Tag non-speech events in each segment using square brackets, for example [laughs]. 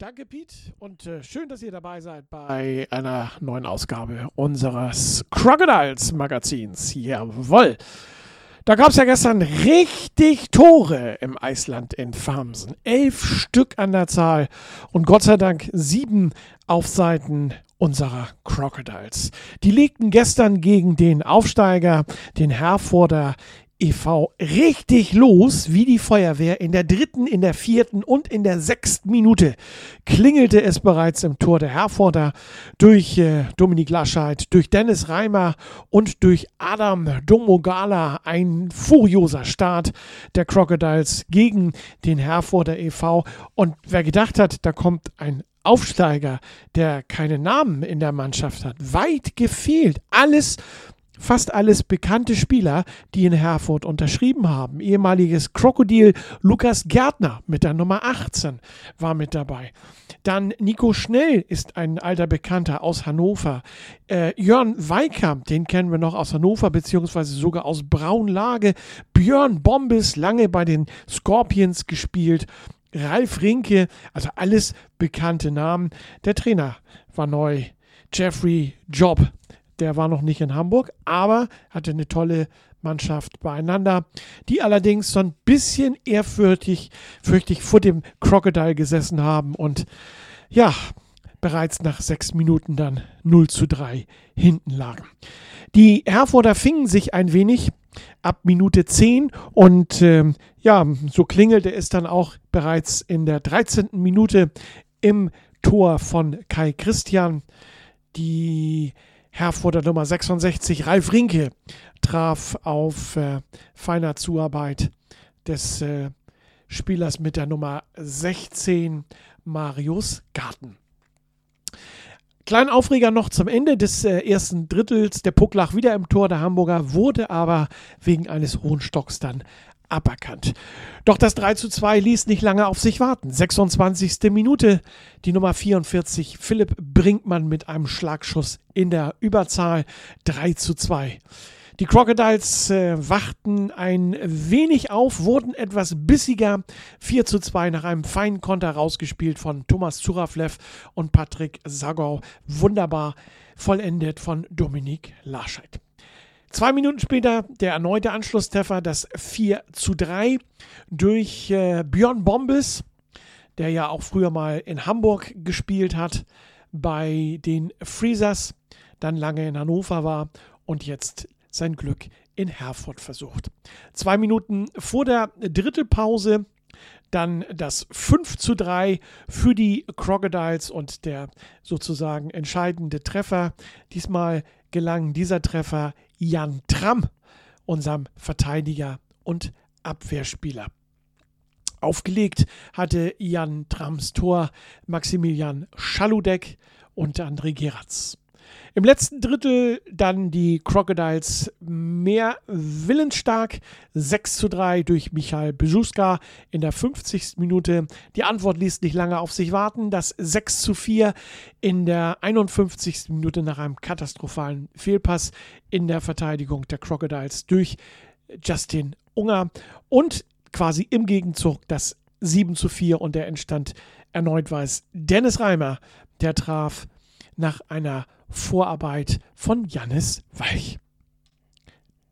Danke, Pete, und äh, schön, dass ihr dabei seid bei einer neuen Ausgabe unseres Crocodiles Magazins. Jawoll. Da gab es ja gestern richtig Tore im Eisland in Farmsen. Elf Stück an der Zahl und Gott sei Dank sieben auf Seiten unserer Crocodiles. Die legten gestern gegen den Aufsteiger, den Herforder e.V. richtig los wie die Feuerwehr. In der dritten, in der vierten und in der sechsten Minute klingelte es bereits im Tor der Herforder durch äh, Dominik Lascheid, durch Dennis Reimer und durch Adam Domogala. Ein furioser Start der Crocodiles gegen den Herforder e.V. Und wer gedacht hat, da kommt ein Aufsteiger, der keine Namen in der Mannschaft hat, weit gefehlt. Alles fast alles bekannte Spieler, die in Herford unterschrieben haben. Ehemaliges Krokodil Lukas Gärtner mit der Nummer 18 war mit dabei. Dann Nico Schnell ist ein alter Bekannter aus Hannover. Äh, Jörn Weikamp, den kennen wir noch aus Hannover, beziehungsweise sogar aus Braunlage. Björn Bombis, lange bei den Scorpions gespielt. Ralf Rinke, also alles bekannte Namen. Der Trainer war neu. Jeffrey Job der war noch nicht in Hamburg, aber hatte eine tolle Mannschaft beieinander, die allerdings so ein bisschen ehrfürchtig, fürchtig vor dem Crocodile gesessen haben und ja, bereits nach sechs Minuten dann 0 zu 3 hinten lagen. Die Herforder fingen sich ein wenig ab Minute 10 und äh, ja, so klingelte es dann auch bereits in der 13. Minute im Tor von Kai Christian. Die Herforder Nummer 66, Ralf Rinke, traf auf äh, feiner Zuarbeit des äh, Spielers mit der Nummer 16, Marius Garten. Kleinen Aufreger noch zum Ende des äh, ersten Drittels. Der Puck lag wieder im Tor der Hamburger, wurde aber wegen eines hohen Stocks dann aberkannt. Doch das 3 zu 2 ließ nicht lange auf sich warten. 26. Minute, die Nummer 44, Philipp Brinkmann mit einem Schlagschuss in der Überzahl 3 zu 2. Die Crocodiles äh, wachten ein wenig auf, wurden etwas bissiger. 4 zu 2 nach einem feinen Konter rausgespielt von Thomas Zuraflev und Patrick Sagau. Wunderbar vollendet von Dominik Larscheid. Zwei Minuten später der erneute Anschlusstreffer, das 4 zu 3 durch äh, Björn Bombes, der ja auch früher mal in Hamburg gespielt hat, bei den Freezers, dann lange in Hannover war und jetzt sein Glück in Herford versucht. Zwei Minuten vor der Drittelpause dann das 5 zu 3 für die Crocodiles und der sozusagen entscheidende Treffer. Diesmal gelang dieser Treffer Jan Tramm, unserem Verteidiger und Abwehrspieler. Aufgelegt hatte Jan Trams Tor Maximilian Schaludek und André Geratz. Im letzten Drittel dann die Crocodiles mehr willensstark. 6 zu 3 durch Michael Bejuska in der 50. Minute. Die Antwort ließ nicht lange auf sich warten. Das 6 zu 4 in der 51. Minute nach einem katastrophalen Fehlpass in der Verteidigung der Crocodiles durch Justin Unger. Und quasi im Gegenzug das 7 zu 4 und der entstand erneut es Dennis Reimer, der traf nach einer Vorarbeit von Jannis Walch.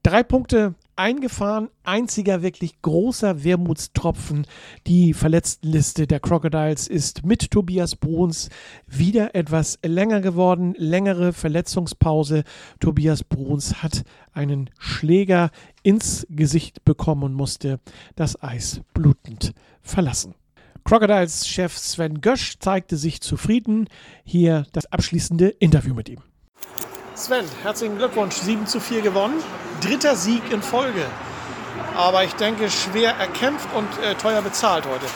Drei Punkte eingefahren, einziger wirklich großer Wermutstropfen. Die Verletztenliste der Crocodiles ist mit Tobias Bruns wieder etwas länger geworden, längere Verletzungspause. Tobias Bruns hat einen Schläger ins Gesicht bekommen und musste das Eis blutend verlassen. Crocodiles-Chef Sven Gösch zeigte sich zufrieden. Hier das abschließende Interview mit ihm. Sven, herzlichen Glückwunsch, 7 zu 4 gewonnen. Dritter Sieg in Folge. Aber ich denke, schwer erkämpft und äh, teuer bezahlt heute.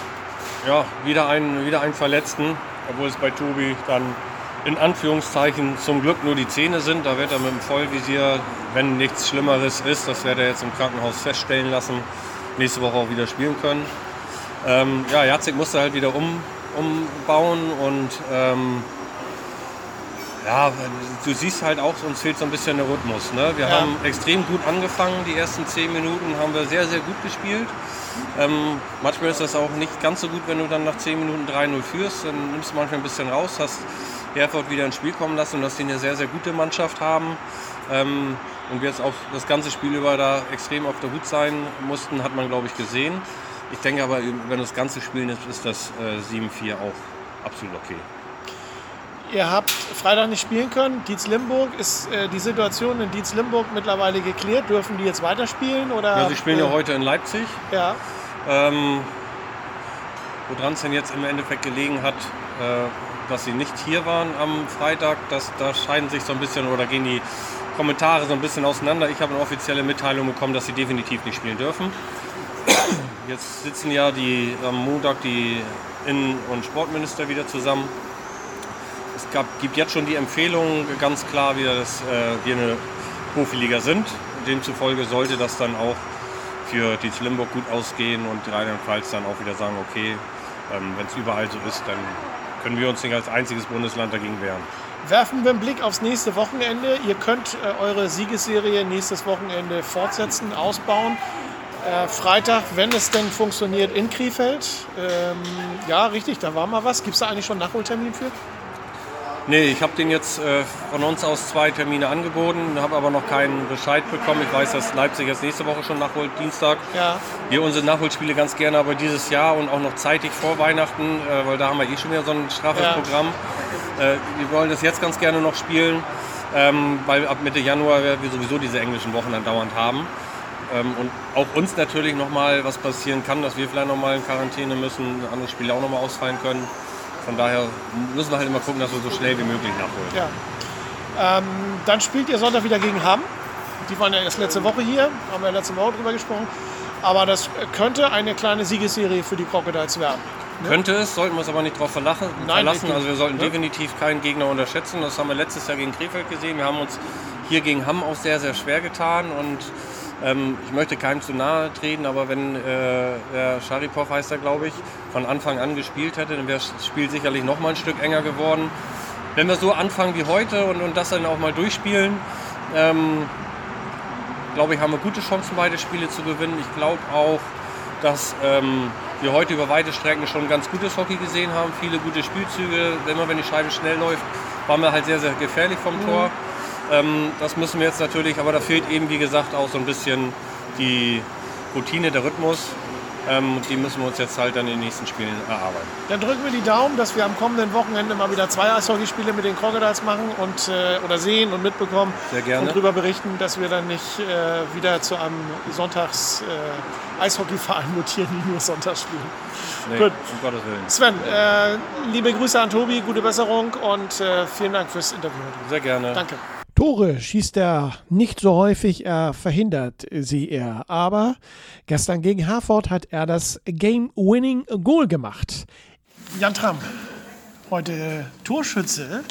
Ja, wieder einen, wieder einen Verletzten. obwohl es bei Tobi dann in Anführungszeichen zum Glück nur die Zähne sind. Da wird er mit dem Vollvisier, wenn nichts Schlimmeres ist, das wird er jetzt im Krankenhaus feststellen lassen, nächste Woche auch wieder spielen können. Ähm, ja, Jacek musste halt wieder um, umbauen und ähm, ja, du siehst halt auch, uns fehlt so ein bisschen der Rhythmus. Ne? Wir ja. haben extrem gut angefangen, die ersten zehn Minuten haben wir sehr, sehr gut gespielt. Ähm, manchmal ist das auch nicht ganz so gut, wenn du dann nach zehn Minuten 3-0 führst, dann nimmst du manchmal ein bisschen raus, hast Herford wieder ins Spiel kommen lassen und dass die eine sehr, sehr gute Mannschaft haben. Ähm, und wir jetzt auch das ganze Spiel über da extrem auf der Hut sein mussten, hat man, glaube ich, gesehen. Ich denke aber, wenn das ganze Spiel ist, ist das äh, 7-4 auch absolut okay. Ihr habt Freitag nicht spielen können. Dietz Limburg, ist äh, die Situation in Dietz Limburg mittlerweile geklärt? Dürfen die jetzt weiterspielen? Oder, ja, sie spielen äh, ja heute in Leipzig. Ja. Ähm, woran es denn jetzt im Endeffekt gelegen hat, äh, dass sie nicht hier waren am Freitag, das, da scheiden sich so ein bisschen oder gehen die Kommentare so ein bisschen auseinander. Ich habe eine offizielle Mitteilung bekommen, dass sie definitiv nicht spielen dürfen. Jetzt sitzen ja die, am Montag die Innen- und Sportminister wieder zusammen es gab, gibt jetzt schon die Empfehlung ganz klar wieder, dass äh, wir eine Profiliga sind. Demzufolge sollte das dann auch für die Limburg gut ausgehen und Rheinland-Pfalz dann auch wieder sagen, okay, ähm, wenn es überall so ist, dann können wir uns nicht als einziges Bundesland dagegen wehren. Werfen wir einen Blick aufs nächste Wochenende. Ihr könnt äh, eure Siegesserie nächstes Wochenende fortsetzen, ausbauen. Äh, Freitag, wenn es denn funktioniert, in Krefeld. Ähm, ja, richtig, da war mal was. Gibt es da eigentlich schon einen Nachholtermin für? Nee, ich habe den jetzt äh, von uns aus zwei Termine angeboten, habe aber noch keinen Bescheid bekommen. Ich weiß, dass Leipzig jetzt nächste Woche schon nachholt, Dienstag. Ja. Wir unsere Nachholspiele ganz gerne, aber dieses Jahr und auch noch zeitig vor Weihnachten, äh, weil da haben wir eh schon wieder so ein straffes ja. Programm. Äh, wir wollen das jetzt ganz gerne noch spielen, ähm, weil ab Mitte Januar wir sowieso diese englischen Wochen dann dauernd haben. Ähm, und auch uns natürlich nochmal was passieren kann, dass wir vielleicht nochmal in Quarantäne müssen, andere Spiele auch nochmal ausfallen können. Von daher müssen wir halt immer gucken, dass wir so schnell wie möglich nachholen. Ja. Ähm, dann spielt ihr Sonntag wieder gegen Hamm. Die waren ja erst letzte Woche hier, haben wir letzte Woche drüber gesprochen. Aber das könnte eine kleine Siegesserie für die Crocodiles werden. Ne? Könnte es, sollten wir es aber nicht darauf verlassen. Nein, verlassen. Also wir sollten ja. definitiv keinen Gegner unterschätzen. Das haben wir letztes Jahr gegen Krefeld gesehen. Wir haben uns hier gegen Hamm auch sehr, sehr schwer getan. Und ähm, ich möchte keinem zu nahe treten, aber wenn äh, der Sharipov heißt er, glaube ich, von Anfang an gespielt hätte, dann wäre das Spiel sicherlich noch mal ein Stück enger geworden. Wenn wir so anfangen wie heute und, und das dann auch mal durchspielen, ähm, glaube ich, haben wir gute Chancen, beide Spiele zu gewinnen. Ich glaube auch, dass ähm, wir heute über weite Strecken schon ganz gutes Hockey gesehen haben, viele gute Spielzüge. Immer wenn die Scheibe schnell läuft, waren wir halt sehr, sehr gefährlich vom mhm. Tor. Ähm, das müssen wir jetzt natürlich, aber da fehlt eben, wie gesagt, auch so ein bisschen die Routine, der Rhythmus. Ähm, die müssen wir uns jetzt halt dann in den nächsten Spielen erarbeiten. Dann drücken wir die Daumen, dass wir am kommenden Wochenende mal wieder zwei Eishockeyspiele mit den Crocodiles machen und, äh, oder sehen und mitbekommen. Sehr gerne. Und darüber berichten, dass wir dann nicht äh, wieder zu einem Sonntags-Eishockeyverein äh, mutieren, die nur Sonntags spielen. Nee, Gut. um Gottes Willen. Sven, äh, liebe Grüße an Tobi, gute Besserung und äh, vielen Dank fürs Interview. Sehr gerne. Danke. Tore schießt er nicht so häufig, er verhindert sie eher. Aber gestern gegen Harford hat er das Game-Winning-Goal gemacht. Jan Tramm, heute Torschütze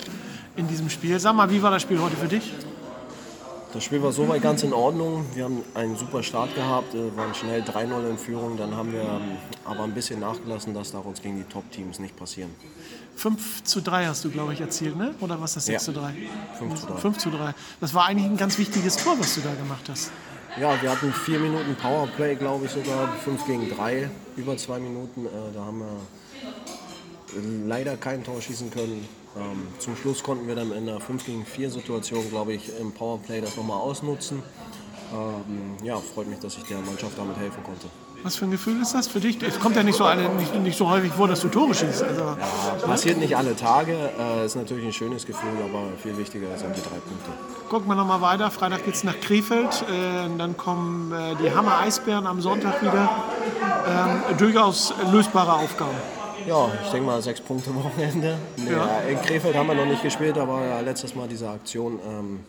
in diesem Spiel. Sag mal, wie war das Spiel heute für dich? Das Spiel war soweit ganz in Ordnung. Wir haben einen super Start gehabt, äh, waren schnell 3-0 in Führung. Dann haben wir ähm, aber ein bisschen nachgelassen, dass darf uns gegen die Top-Teams nicht passieren. 5 zu 3 hast du, glaube ich, erzielt, ne? Oder was das 6 ja. zu 3? 5 zu 3. 5 zu 3. Das war eigentlich ein ganz wichtiges Tor, was du da gemacht hast. Ja, wir hatten vier Minuten Powerplay, glaube ich sogar, 5 gegen 3, über zwei Minuten. Äh, da haben wir leider kein Tor schießen können. Ähm, zum Schluss konnten wir dann in der 5 gegen 4 Situation, glaube ich, im Powerplay das nochmal ausnutzen. Ähm, ja, freut mich, dass ich der Mannschaft damit helfen konnte. Was für ein Gefühl ist das für dich? Es kommt ja nicht so, alle, nicht, nicht so häufig vor, dass du Tore schießt. Also, ja, passiert nicht alle Tage. Äh, ist natürlich ein schönes Gefühl, aber viel wichtiger sind die drei Punkte. Gucken wir nochmal weiter. Freitag geht es nach Krefeld. Äh, dann kommen äh, die Hammer Eisbären am Sonntag wieder. Ähm, durchaus lösbare Aufgaben. Ja, ich denke mal sechs Punkte Wochenende. Ja. In Krefeld haben wir noch nicht gespielt, aber letztes Mal diese Aktion. Ähm,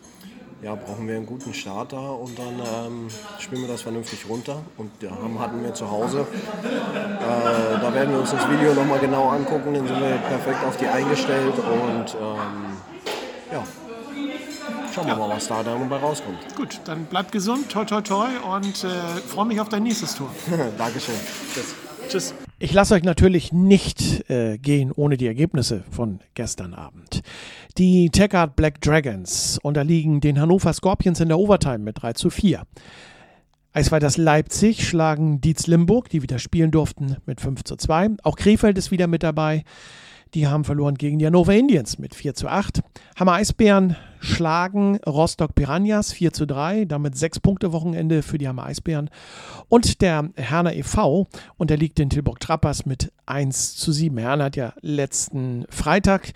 ja, brauchen wir einen guten Starter und dann ähm, spielen wir das vernünftig runter. Und ja, haben, hatten wir zu Hause. Äh, da werden wir uns das Video nochmal genau angucken, dann sind wir perfekt auf die eingestellt und ähm, ja, schauen wir mal, was da dabei rauskommt. Gut, dann bleibt gesund, toi toi toi und äh, freue mich auf dein nächstes Tor. [laughs] Dankeschön. Tschüss. Tschüss. Ich lasse euch natürlich nicht äh, gehen ohne die Ergebnisse von gestern Abend. Die Techart Black Dragons unterliegen den Hannover Scorpions in der Overtime mit 3 zu 4. Eisweiters Leipzig schlagen Dietz Limburg, die wieder spielen durften, mit 5 zu 2. Auch Krefeld ist wieder mit dabei. Die haben verloren gegen die Hannover Indians mit 4 zu 8. Hammer Eisbären schlagen Rostock Piranhas 4 zu 3, damit 6 Punkte Wochenende für die Hammer Eisbären. Und der Herner e.V. unterliegt den Tilburg Trappers mit 1 zu 7. Herner hat ja letzten Freitag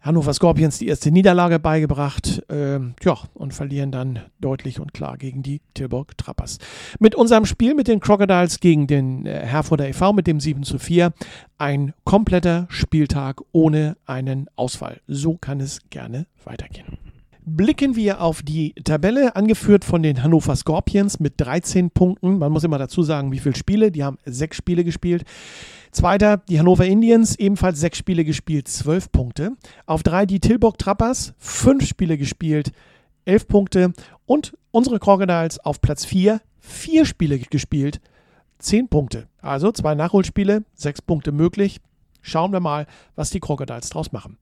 Hannover Scorpions die erste Niederlage beigebracht ähm, ja, und verlieren dann deutlich und klar gegen die Tilburg Trappers. Mit unserem Spiel mit den Crocodiles gegen den äh, Herforder e.V. mit dem 7 zu 4 ein kompletter Spieltag ohne einen Ausfall. So kann es gerne weitergehen. Blicken wir auf die Tabelle, angeführt von den Hannover Scorpions mit 13 Punkten. Man muss immer dazu sagen, wie viele Spiele. Die haben sechs Spiele gespielt. Zweiter, die Hannover Indians, ebenfalls sechs Spiele gespielt, zwölf Punkte. Auf drei die Tilburg Trappers, fünf Spiele gespielt, elf Punkte. Und unsere Crocodiles auf Platz vier, vier Spiele gespielt, zehn Punkte. Also zwei Nachholspiele, sechs Punkte möglich. Schauen wir mal, was die Crocodiles draus machen.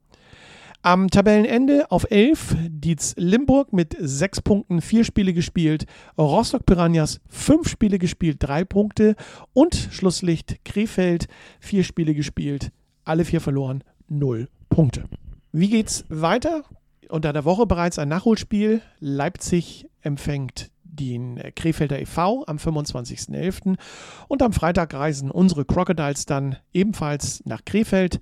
Am Tabellenende auf 11 Dietz Limburg mit 6 Punkten, 4 Spiele gespielt. Rostock Piranhas 5 Spiele gespielt, 3 Punkte. Und Schlusslicht Krefeld 4 Spiele gespielt, alle 4 verloren, 0 Punkte. Wie geht's weiter? Unter der Woche bereits ein Nachholspiel. Leipzig empfängt den Krefelder e.V. am 25.11. Und am Freitag reisen unsere Crocodiles dann ebenfalls nach Krefeld.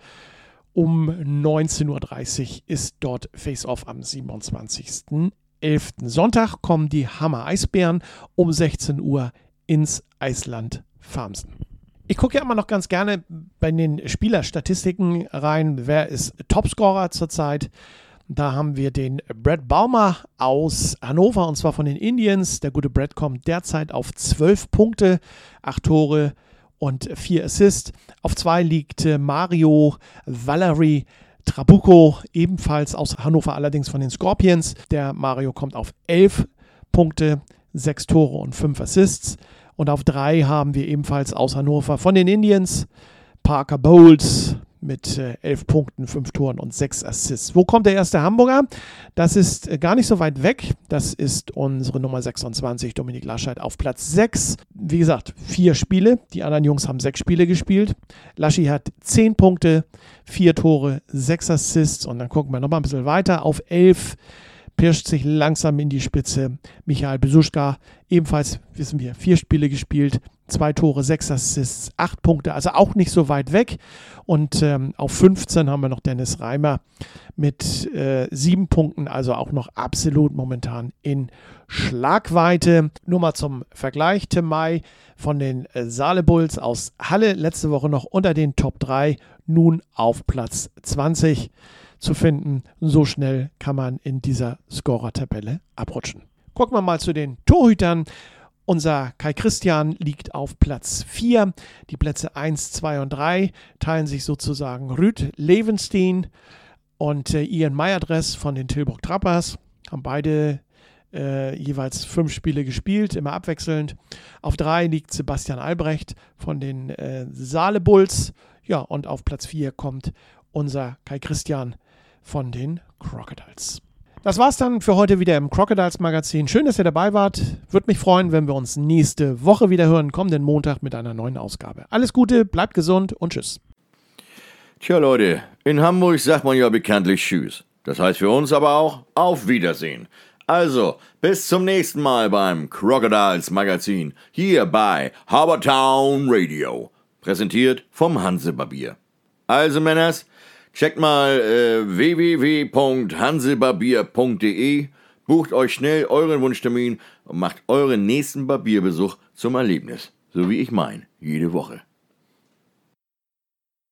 Um 19.30 Uhr ist dort Face-Off am 27.11. Sonntag kommen die Hammer Eisbären um 16 Uhr ins Eisland Farmsen. Ich gucke ja immer noch ganz gerne bei den Spielerstatistiken rein. Wer ist Topscorer zurzeit? Da haben wir den Brad Baumer aus Hannover und zwar von den Indians. Der gute Brad kommt derzeit auf 12 Punkte, 8 Tore, und vier Assists. Auf zwei liegt äh, Mario Valerie Trabuco, ebenfalls aus Hannover, allerdings von den Scorpions. Der Mario kommt auf elf Punkte, sechs Tore und fünf Assists. Und auf drei haben wir ebenfalls aus Hannover von den Indians Parker Bowles mit äh, elf Punkten, fünf Toren und sechs Assists. Wo kommt der erste Hamburger? Das ist äh, gar nicht so weit weg. Das ist unsere Nummer 26, Dominik Laschet, auf Platz 6. Wie gesagt, vier Spiele. Die anderen Jungs haben sechs Spiele gespielt. Laschi hat zehn Punkte, vier Tore, sechs Assists. Und dann gucken wir nochmal ein bisschen weiter. Auf elf pirscht sich langsam in die Spitze. Michael Besuschka, ebenfalls, wissen wir, vier Spiele gespielt, zwei Tore, sechs Assists, acht Punkte, also auch nicht so weit weg. Und ähm, auf 15 haben wir noch Dennis Reimer mit äh, sieben Punkten, also auch noch absolut momentan in Schlagweite. Nur mal zum Vergleich, Tim Mai von den äh, Saale Bulls aus Halle, letzte Woche noch unter den Top 3, nun auf Platz 20 zu finden. So schnell kann man in dieser Scorer-Tabelle abrutschen. Gucken wir mal zu den Torhütern. Unser Kai Christian liegt auf Platz 4. Die Plätze 1, 2 und 3 teilen sich sozusagen Rüd Levenstein und äh, Ian Meyerdress von den Tilburg Trappers. Haben beide äh, jeweils fünf Spiele gespielt, immer abwechselnd. Auf 3 liegt Sebastian Albrecht von den äh, Saale Bulls. Ja, und auf Platz 4 kommt unser Kai Christian von den Crocodiles. Das war's dann für heute wieder im Crocodiles Magazin. Schön, dass ihr dabei wart. Würde mich freuen, wenn wir uns nächste Woche wieder hören. Kommenden Montag mit einer neuen Ausgabe. Alles Gute, bleibt gesund und tschüss. Tja, Leute, in Hamburg sagt man ja bekanntlich Tschüss. Das heißt für uns aber auch Auf Wiedersehen. Also, bis zum nächsten Mal beim Crocodiles Magazin hier bei Harbortown Radio. Präsentiert vom Hansebarbier. Also, Männers, Checkt mal äh, www.hansebarbier.de, bucht euch schnell euren Wunschtermin und macht euren nächsten Barbierbesuch zum Erlebnis. So wie ich mein, jede Woche.